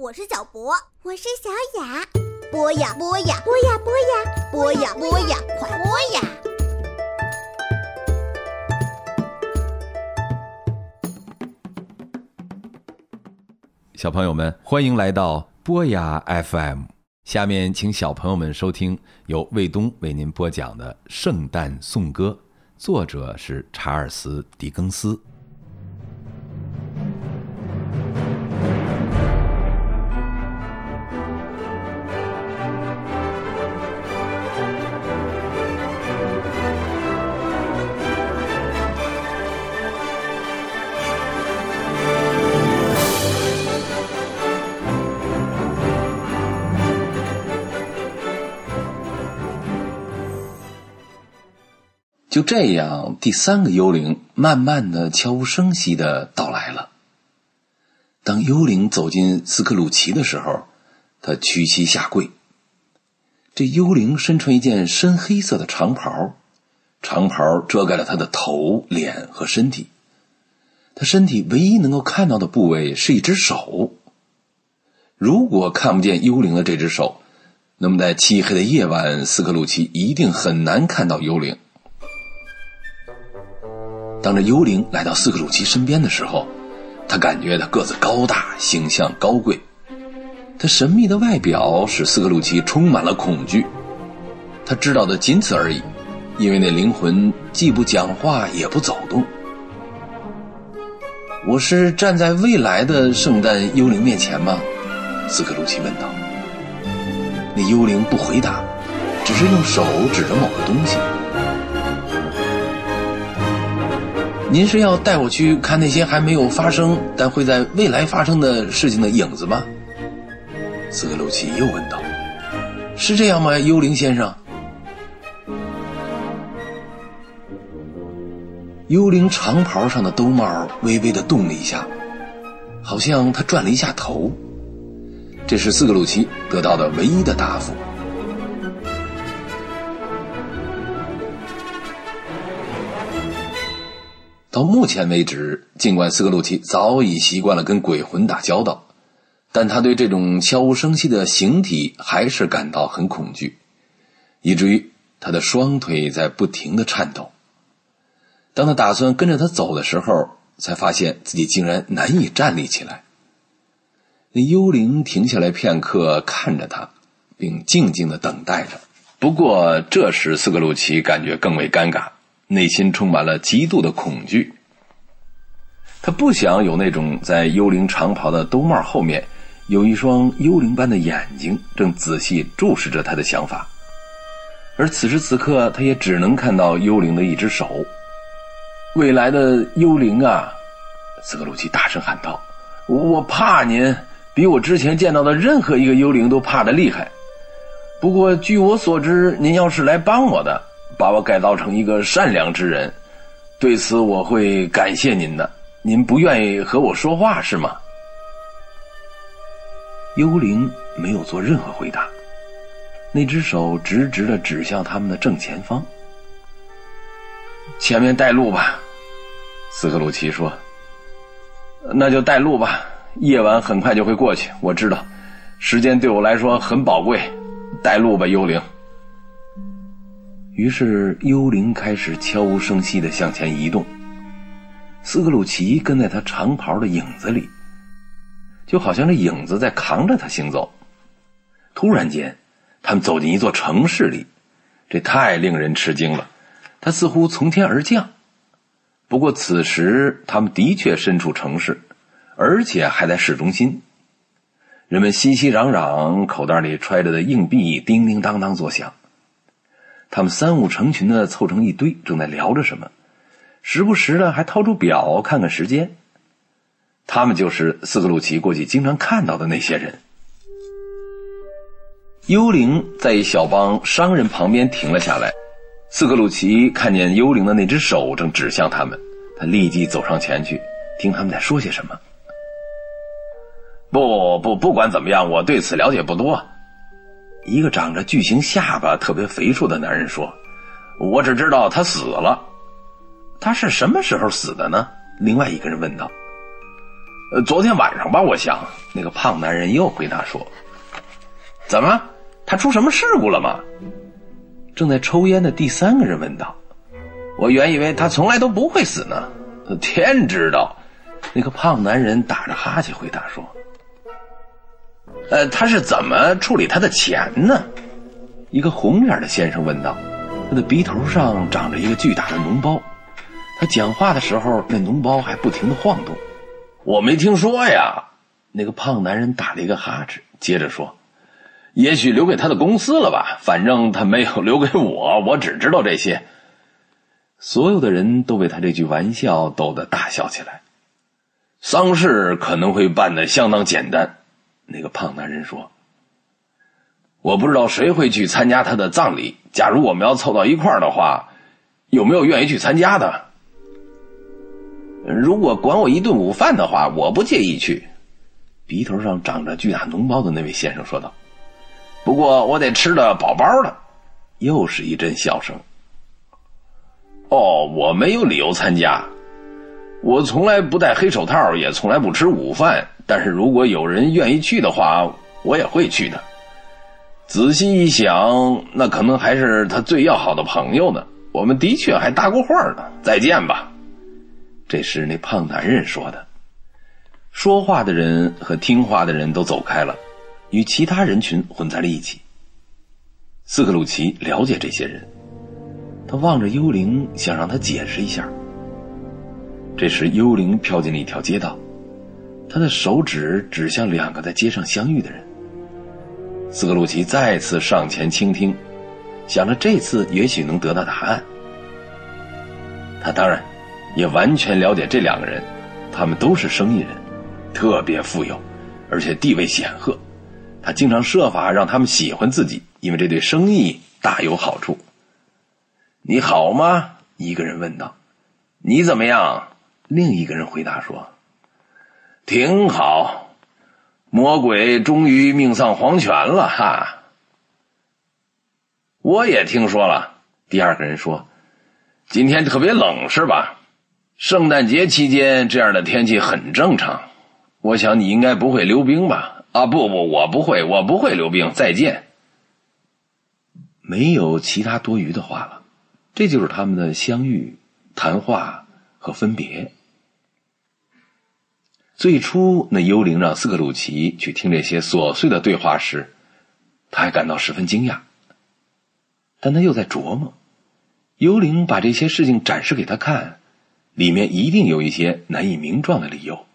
我是小博，我是小雅。播呀播呀，播呀播呀，播呀播呀，快播呀！小朋友们，欢迎来到播呀 FM。下面请小朋友们收听由卫东为您播讲的《圣诞颂歌》，作者是查尔斯·狄更斯。就这样，第三个幽灵慢慢的、悄无声息的到来了。当幽灵走进斯克鲁奇的时候，他屈膝下跪。这幽灵身穿一件深黑色的长袍，长袍遮盖了他的头、脸和身体。他身体唯一能够看到的部位是一只手。如果看不见幽灵的这只手，那么在漆黑的夜晚，斯克鲁奇一定很难看到幽灵。当这幽灵来到斯克鲁奇身边的时候，他感觉他个子高大，形象高贵。他神秘的外表使斯克鲁奇充满了恐惧。他知道的仅此而已，因为那灵魂既不讲话，也不走动。我是站在未来的圣诞幽灵面前吗？斯克鲁奇问道。那幽灵不回答，只是用手指着某个东西。您是要带我去看那些还没有发生但会在未来发生的事情的影子吗？斯克鲁奇又问道：“是这样吗，幽灵先生？”幽灵长袍上的兜帽微微的动了一下，好像他转了一下头。这是斯克鲁奇得到的唯一的答复。到目前为止，尽管斯克鲁奇早已习惯了跟鬼魂打交道，但他对这种悄无声息的形体还是感到很恐惧，以至于他的双腿在不停的颤抖。当他打算跟着他走的时候，才发现自己竟然难以站立起来。那幽灵停下来片刻，看着他，并静静的等待着。不过，这时斯克鲁奇感觉更为尴尬。内心充满了极度的恐惧。他不想有那种在幽灵长袍的兜帽后面有一双幽灵般的眼睛正仔细注视着他的想法。而此时此刻，他也只能看到幽灵的一只手。未来的幽灵啊！斯克鲁奇大声喊道：“我怕您，比我之前见到的任何一个幽灵都怕的厉害。不过，据我所知，您要是来帮我的。”把我改造成一个善良之人，对此我会感谢您的。您不愿意和我说话是吗？幽灵没有做任何回答，那只手直直的指向他们的正前方。前面带路吧，斯克鲁奇说。那就带路吧，夜晚很快就会过去。我知道，时间对我来说很宝贵。带路吧，幽灵。于是，幽灵开始悄无声息的向前移动。斯克鲁奇跟在他长袍的影子里，就好像这影子在扛着他行走。突然间，他们走进一座城市里，这太令人吃惊了。他似乎从天而降。不过，此时他们的确身处城市，而且还在市中心。人们熙熙攘攘，口袋里揣着的硬币叮叮当当作响。他们三五成群的凑成一堆，正在聊着什么，时不时的还掏出表看看时间。他们就是斯克鲁奇过去经常看到的那些人。幽灵在一小帮商人旁边停了下来，斯克鲁奇看见幽灵的那只手正指向他们，他立即走上前去，听他们在说些什么。不不，不管怎么样，我对此了解不多。一个长着巨型下巴、特别肥硕的男人说：“我只知道他死了。他是什么时候死的呢？”另外一个人问道。呃，昨天晚上吧，我想。那个胖男人又回答说：“怎么？他出什么事故了吗？”正在抽烟的第三个人问道：“我原以为他从来都不会死呢。”天知道。那个胖男人打着哈欠回答说：“呃，他是怎么处理他的钱呢？”一个红脸的先生问道：“他的鼻头上长着一个巨大的脓包，他讲话的时候，那脓包还不停的晃动。”我没听说呀。那个胖男人打了一个哈欠，接着说：“也许留给他的公司了吧？反正他没有留给我，我只知道这些。”所有的人都被他这句玩笑逗得大笑起来。丧事可能会办得相当简单，那个胖男人说：“我不知道谁会去参加他的葬礼。假如我们要凑到一块儿的话，有没有愿意去参加的？如果管我一顿午饭的话，我不介意去。”鼻头上长着巨大脓包的那位先生说道：“不过我得吃的饱饱的。”又是一阵笑声。哦，我没有理由参加。我从来不戴黑手套，也从来不吃午饭。但是如果有人愿意去的话，我也会去的。仔细一想，那可能还是他最要好的朋友呢。我们的确还搭过话呢。再见吧。这是那胖男人说的。说话的人和听话的人都走开了，与其他人群混在了一起。斯克鲁奇了解这些人，他望着幽灵，想让他解释一下。这时，幽灵飘进了一条街道，他的手指指向两个在街上相遇的人。斯克鲁奇再次上前倾听，想着这次也许能得到答案。他当然也完全了解这两个人，他们都是生意人。特别富有，而且地位显赫，他经常设法让他们喜欢自己，因为这对生意大有好处。你好吗？一个人问道。你怎么样？另一个人回答说：“挺好。魔鬼终于命丧黄泉了哈。”我也听说了。第二个人说：“今天特别冷是吧？圣诞节期间这样的天气很正常。”我想你应该不会溜冰吧？啊，不不，我不会，我不会溜冰。再见。没有其他多余的话了，这就是他们的相遇、谈话和分别。最初，那幽灵让斯克鲁奇去听这些琐碎的对话时，他还感到十分惊讶。但他又在琢磨：幽灵把这些事情展示给他看，里面一定有一些难以名状的理由。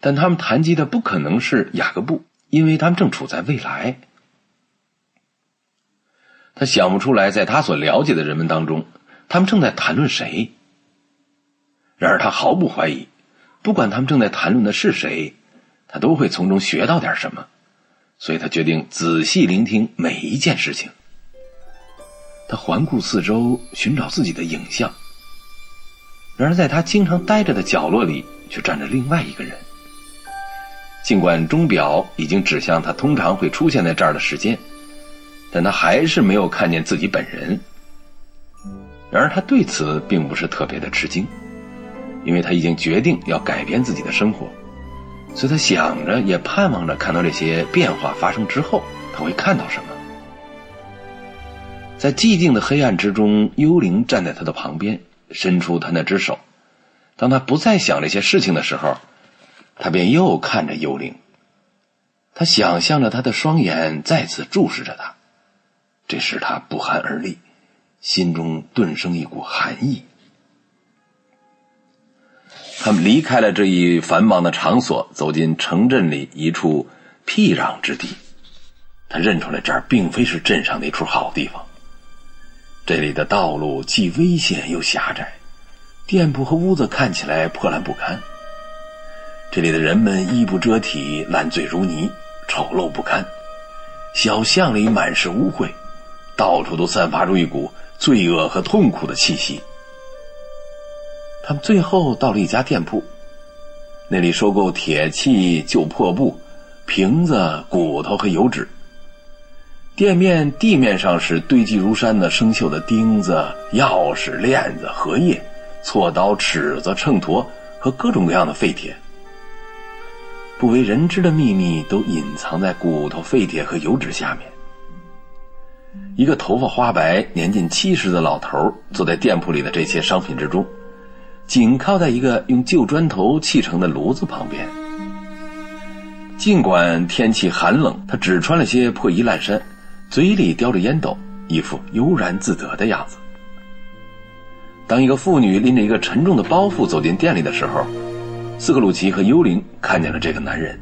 但他们谈及的不可能是雅各布，因为他们正处在未来。他想不出来，在他所了解的人们当中，他们正在谈论谁。然而他毫不怀疑，不管他们正在谈论的是谁，他都会从中学到点什么。所以他决定仔细聆听每一件事情。他环顾四周，寻找自己的影像。然而在他经常待着的角落里，却站着另外一个人。尽管钟表已经指向他通常会出现在这儿的时间，但他还是没有看见自己本人。然而他对此并不是特别的吃惊，因为他已经决定要改变自己的生活，所以他想着也盼望着看到这些变化发生之后他会看到什么。在寂静的黑暗之中，幽灵站在他的旁边，伸出他那只手。当他不再想这些事情的时候。他便又看着幽灵，他想象着他的双眼再次注视着他，这使他不寒而栗，心中顿生一股寒意。他们离开了这一繁忙的场所，走进城镇里一处僻壤之地。他认出来，这儿并非是镇上的一处好地方。这里的道路既危险又狭窄，店铺和屋子看起来破烂不堪。这里的人们衣不遮体，烂醉如泥，丑陋不堪。小巷里满是污秽，到处都散发出一股罪恶和痛苦的气息。他们最后到了一家店铺，那里收购铁器、旧破布、瓶子、骨头和油脂。店面地面上是堆积如山的生锈的钉子、钥匙、链子、荷叶、锉刀、尺子、秤砣。和各种各样的废铁。不为人知的秘密都隐藏在骨头、废铁和油脂下面。一个头发花白、年近七十的老头坐在店铺里的这些商品之中，紧靠在一个用旧砖头砌成的炉子旁边。尽管天气寒冷，他只穿了些破衣烂衫，嘴里叼着烟斗，一副悠然自得的样子。当一个妇女拎着一个沉重的包袱走进店里的时候，斯克鲁奇和幽灵看见了这个男人。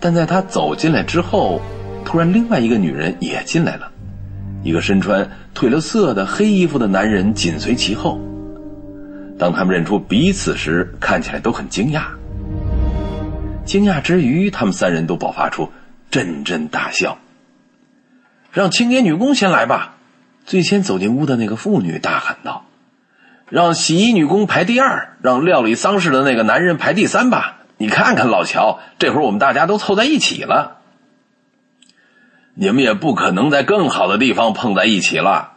但在他走进来之后，突然另外一个女人也进来了。一个身穿褪了色的黑衣服的男人紧随其后。当他们认出彼此时，看起来都很惊讶。惊讶之余，他们三人都爆发出阵阵大笑。让清洁女工先来吧！最先走进屋的那个妇女大喊道：“让洗衣女工排第二，让料理丧事的那个男人排第三吧！你看看老乔，这会儿我们大家都凑在一起了。”你们也不可能在更好的地方碰在一起了。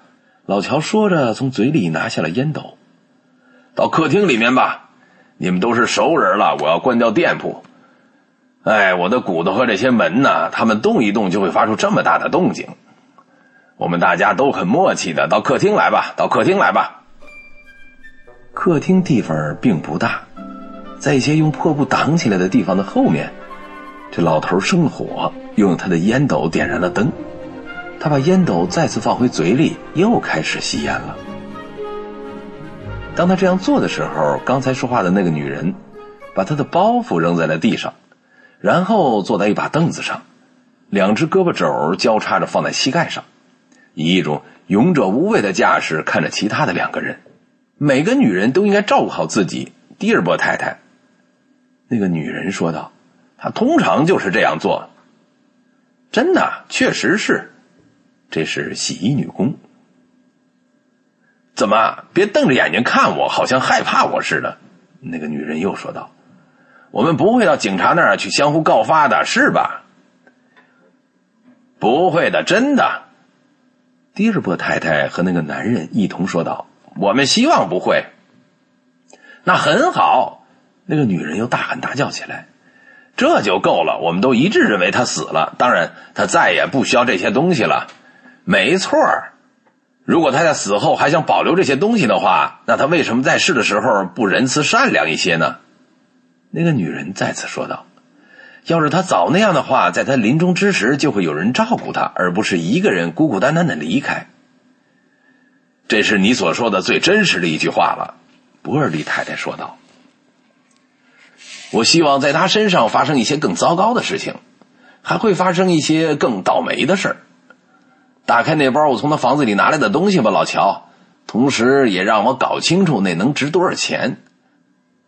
老乔说着，从嘴里拿下了烟斗。到客厅里面吧，你们都是熟人了。我要关掉店铺。哎，我的骨头和这些门呢？他们动一动就会发出这么大的动静。我们大家都很默契的，到客厅来吧，到客厅来吧。客厅地方并不大，在一些用破布挡起来的地方的后面。这老头生了火，用他的烟斗点燃了灯。他把烟斗再次放回嘴里，又开始吸烟了。当他这样做的时候，刚才说话的那个女人把她的包袱扔在了地上，然后坐在一把凳子上，两只胳膊肘交叉着放在膝盖上，以一种勇者无畏的架势看着其他的两个人。每个女人都应该照顾好自己。迪尔波太太，那个女人说道。她通常就是这样做。真的，确实是。这是洗衣女工。怎么？别瞪着眼睛看我，好像害怕我似的。那个女人又说道：“我们不会到警察那儿去相互告发的，是吧？”不会的，真的。迪尔波太太和那个男人一同说道：“我们希望不会。”那很好。那个女人又大喊大叫起来。这就够了，我们都一致认为他死了。当然，他再也不需要这些东西了。没错儿如果他在死后还想保留这些东西的话，那他为什么在世的时候不仁慈善良一些呢？那个女人再次说道：“要是他早那样的话，在他临终之时就会有人照顾他，而不是一个人孤孤单单的离开。”这是你所说的最真实的一句话了，博尔利太太说道。我希望在他身上发生一些更糟糕的事情，还会发生一些更倒霉的事儿。打开那包我从他房子里拿来的东西吧，老乔。同时也让我搞清楚那能值多少钱。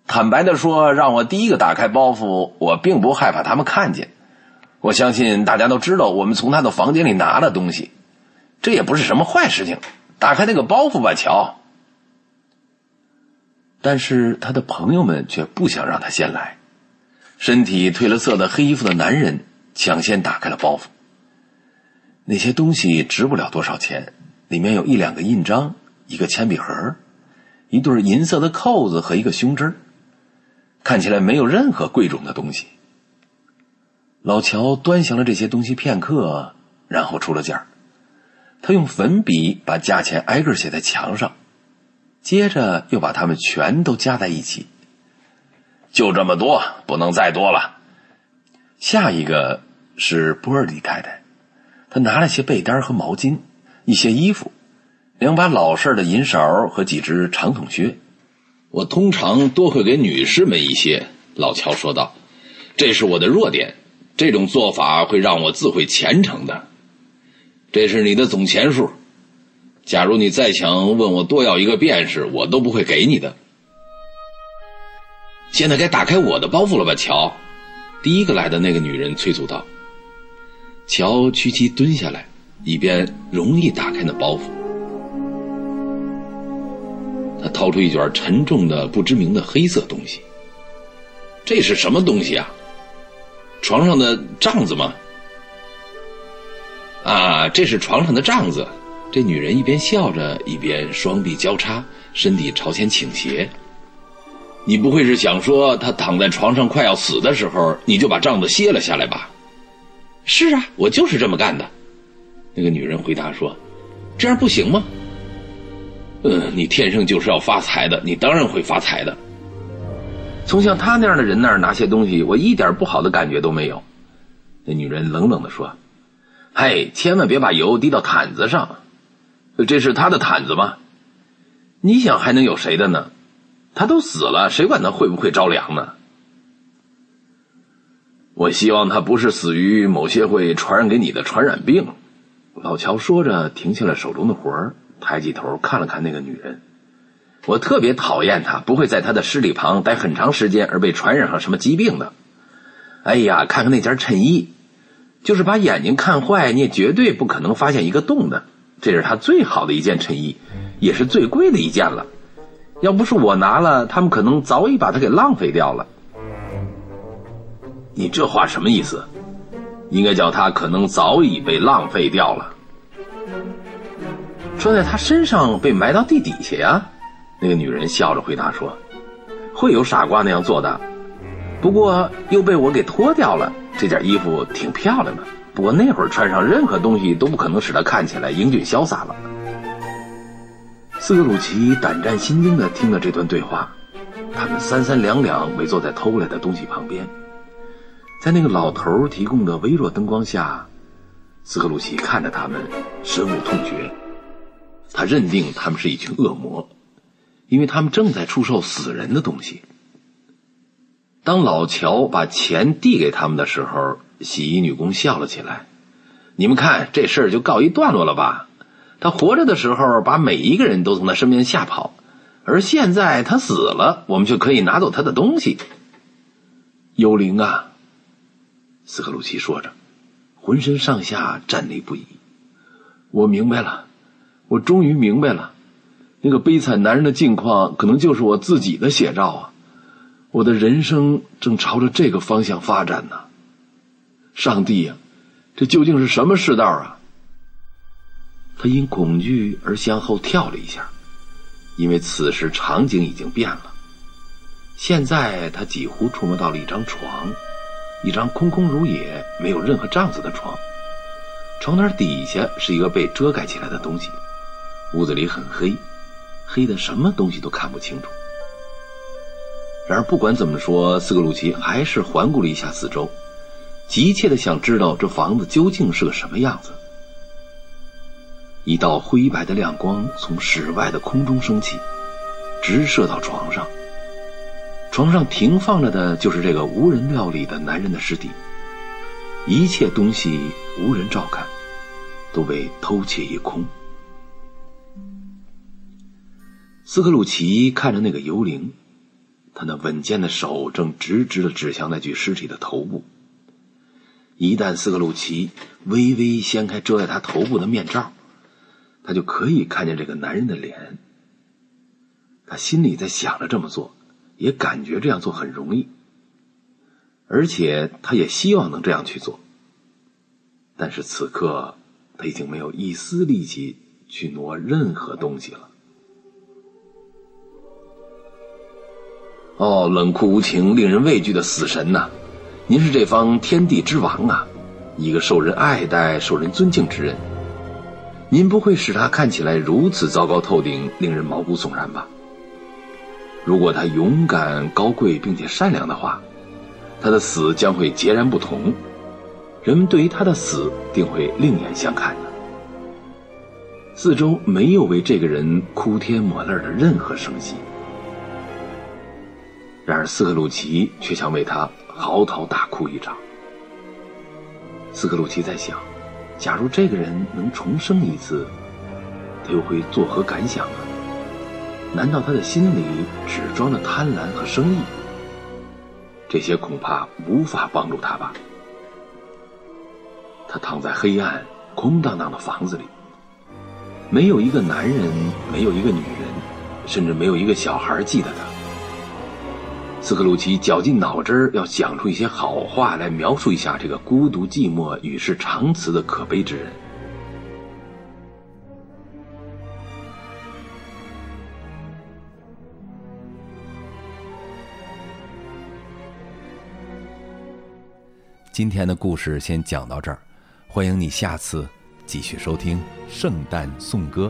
坦白的说，让我第一个打开包袱，我并不害怕他们看见。我相信大家都知道我们从他的房间里拿了东西，这也不是什么坏事情。打开那个包袱吧，乔。但是他的朋友们却不想让他先来。身体褪了色的黑衣服的男人抢先打开了包袱。那些东西值不了多少钱，里面有一两个印章、一个铅笔盒、一对银色的扣子和一个胸针，看起来没有任何贵重的东西。老乔端详了这些东西片刻，然后出了价他用粉笔把价钱挨个写在墙上。接着又把它们全都加在一起，就这么多，不能再多了。下一个是波尔蒂太太，他拿了些被单和毛巾，一些衣服，两把老式的银勺和几只长筒靴。我通常多会给女士们一些，老乔说道，这是我的弱点，这种做法会让我自毁前程的。这是你的总钱数。假如你再想问我多要一个便士，我都不会给你的。现在该打开我的包袱了吧，乔？第一个来的那个女人催促道。乔屈膝蹲下来，以便容易打开那包袱。他掏出一卷沉重的、不知名的黑色东西。这是什么东西啊？床上的帐子吗？啊，这是床上的帐子。这女人一边笑着，一边双臂交叉，身体朝前倾斜。你不会是想说他躺在床上快要死的时候，你就把帐子卸了下来吧？是啊，我就是这么干的。那个女人回答说：“这样不行吗？”嗯，你天生就是要发财的，你当然会发财的。从像他那样的人那儿拿些东西，我一点不好的感觉都没有。那女人冷冷的说：“嘿，千万别把油滴到毯子上，这是他的毯子吗？你想还能有谁的呢？他都死了，谁管他会不会着凉呢？我希望他不是死于某些会传染给你的传染病。”老乔说着，停下了手中的活儿，抬起头看了看那个女人。我特别讨厌他，不会在他的尸体旁待很长时间而被传染上什么疾病的。哎呀，看看那件衬衣，就是把眼睛看坏，你也绝对不可能发现一个洞的。这是他最好的一件衬衣，也是最贵的一件了。要不是我拿了，他们可能早已把它给浪费掉了。你这话什么意思？应该叫他可能早已被浪费掉了。说在他身上被埋到地底下呀？那个女人笑着回答说：“会有傻瓜那样做的，不过又被我给脱掉了。这件衣服挺漂亮的，不过那会儿穿上任何东西都不可能使他看起来英俊潇洒了。”斯格鲁奇胆战心惊的听了这段对话，他们三三两两围坐在偷来的东西旁边。在那个老头提供的微弱灯光下，斯克鲁奇看着他们，深恶痛绝。他认定他们是一群恶魔，因为他们正在出售死人的东西。当老乔把钱递给他们的时候，洗衣女工笑了起来：“你们看，这事儿就告一段落了吧？他活着的时候，把每一个人都从他身边吓跑，而现在他死了，我们就可以拿走他的东西。幽灵啊！”斯克鲁奇说着，浑身上下战栗不已。我明白了，我终于明白了，那个悲惨男人的境况可能就是我自己的写照啊！我的人生正朝着这个方向发展呢。上帝呀，这究竟是什么世道啊？他因恐惧而向后跳了一下，因为此时场景已经变了。现在他几乎触摸到了一张床。一张空空如也、没有任何帐子的床，床单底下是一个被遮盖起来的东西。屋子里很黑，黑的什么东西都看不清楚。然而不管怎么说，斯格鲁奇还是环顾了一下四周，急切的想知道这房子究竟是个什么样子。一道灰白的亮光从室外的空中升起，直射到床上。床上停放着的就是这个无人料理的男人的尸体，一切东西无人照看，都被偷窃一空。斯克鲁奇看着那个幽灵，他那稳健的手正直直的指向那具尸体的头部。一旦斯克鲁奇微微掀开遮在他头部的面罩，他就可以看见这个男人的脸。他心里在想着这么做。也感觉这样做很容易，而且他也希望能这样去做。但是此刻他已经没有一丝力气去挪任何东西了。哦，冷酷无情、令人畏惧的死神呐！您是这方天地之王啊，一个受人爱戴、受人尊敬之人。您不会使他看起来如此糟糕透顶、令人毛骨悚然吧？如果他勇敢、高贵并且善良的话，他的死将会截然不同，人们对于他的死定会另眼相看的。四周没有为这个人哭天抹泪的任何声息，然而斯克鲁奇却想为他嚎啕大哭一场。斯克鲁奇在想，假如这个人能重生一次，他又会作何感想呢？难道他的心里只装着贪婪和生意？这些恐怕无法帮助他吧。他躺在黑暗、空荡荡的房子里，没有一个男人，没有一个女人，甚至没有一个小孩记得他。斯克鲁奇绞尽脑汁要想出一些好话来描述一下这个孤独寂寞、与世长辞的可悲之人。今天的故事先讲到这儿，欢迎你下次继续收听《圣诞颂歌》。